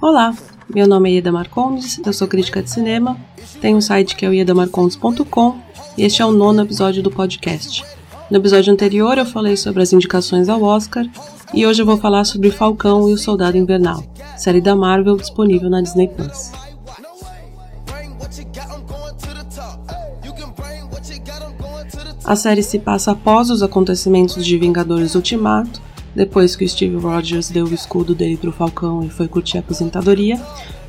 Olá, meu nome é Ieda Marcondes, eu sou crítica de cinema, tenho um site que é o iedamarcondes.com e este é o nono episódio do podcast. No episódio anterior eu falei sobre as indicações ao Oscar e hoje eu vou falar sobre Falcão e o Soldado Invernal, série da Marvel disponível na Disney Plus. A série se passa após os acontecimentos de Vingadores Ultimato, depois que o Steve Rogers deu o escudo dele para o Falcão e foi curtir a aposentadoria,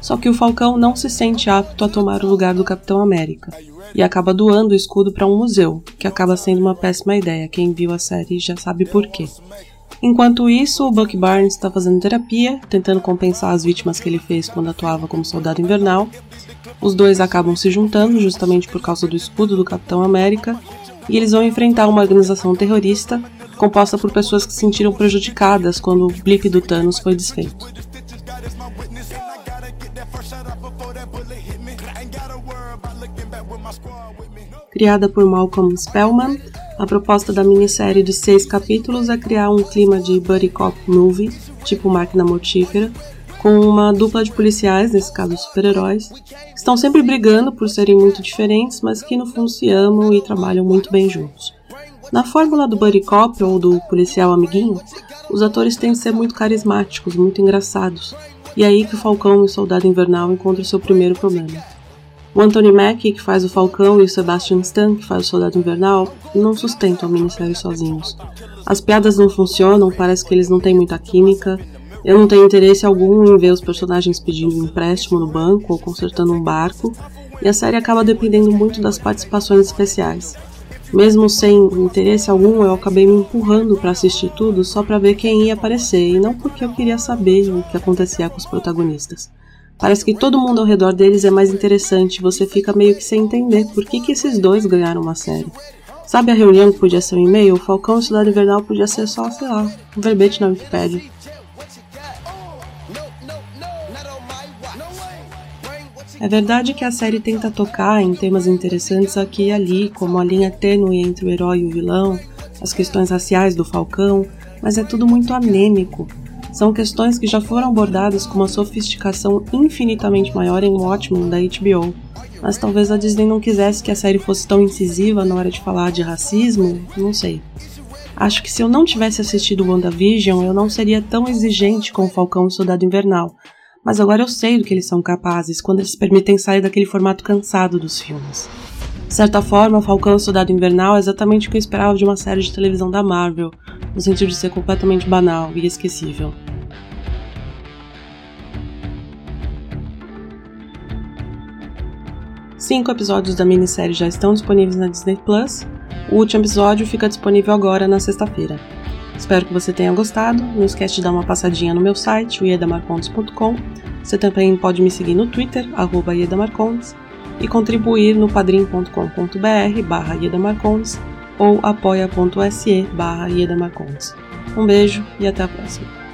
só que o Falcão não se sente apto a tomar o lugar do Capitão América e acaba doando o escudo para um museu, que acaba sendo uma péssima ideia. Quem viu a série já sabe por quê. Enquanto isso, o Buck Barnes está fazendo terapia, tentando compensar as vítimas que ele fez quando atuava como soldado invernal. Os dois acabam se juntando justamente por causa do escudo do Capitão América e eles vão enfrentar uma organização terrorista composta por pessoas que se sentiram prejudicadas quando o blip do Thanos foi desfeito. Criada por Malcolm Spellman, a proposta da minissérie de seis capítulos é criar um clima de buddy cop movie, tipo máquina mortífera, com uma dupla de policiais, nesse caso super-heróis, que estão sempre brigando por serem muito diferentes, mas que no fundo se amam e trabalham muito bem juntos. Na fórmula do buddy cop ou do policial amiguinho, os atores têm de ser muito carismáticos, muito engraçados, e é aí que o Falcão e o Soldado Invernal encontram seu primeiro problema. O Anthony Mackie, que faz o Falcão, e o Sebastian Stan, que faz o Soldado Invernal, não sustentam a minissérie sozinhos. As piadas não funcionam, parece que eles não têm muita química, eu não tenho interesse algum em ver os personagens pedindo empréstimo no banco ou consertando um barco, e a série acaba dependendo muito das participações especiais. Mesmo sem interesse algum, eu acabei me empurrando para assistir tudo só para ver quem ia aparecer e não porque eu queria saber o que acontecia com os protagonistas. Parece que todo mundo ao redor deles é mais interessante, você fica meio que sem entender por que, que esses dois ganharam uma série. Sabe a reunião que podia ser um e-mail? O Falcão Cidade Invernal podia ser só, sei lá, um verbete na Wikipedia. É verdade que a série tenta tocar em temas interessantes aqui e ali, como a linha tênue entre o herói e o vilão, as questões raciais do Falcão, mas é tudo muito anêmico. São questões que já foram abordadas com uma sofisticação infinitamente maior em Watchmen da HBO. Mas talvez a Disney não quisesse que a série fosse tão incisiva na hora de falar de racismo, não sei. Acho que se eu não tivesse assistido WandaVision, eu não seria tão exigente com o Falcão Soldado Invernal, mas agora eu sei do que eles são capazes quando eles permitem sair daquele formato cansado dos filmes. De certa forma, Falcão e Soldado Invernal é exatamente o que eu esperava de uma série de televisão da Marvel, no sentido de ser completamente banal e esquecível. Cinco episódios da minissérie já estão disponíveis na Disney Plus. O último episódio fica disponível agora na sexta-feira. Espero que você tenha gostado. Não esquece de dar uma passadinha no meu site, iedamarcondes.com. Você também pode me seguir no Twitter, arroba iedamarcondes, e contribuir no padrim.com.br barra iedamarcondes ou apoia.se barra iedamarcondes. Um beijo e até a próxima.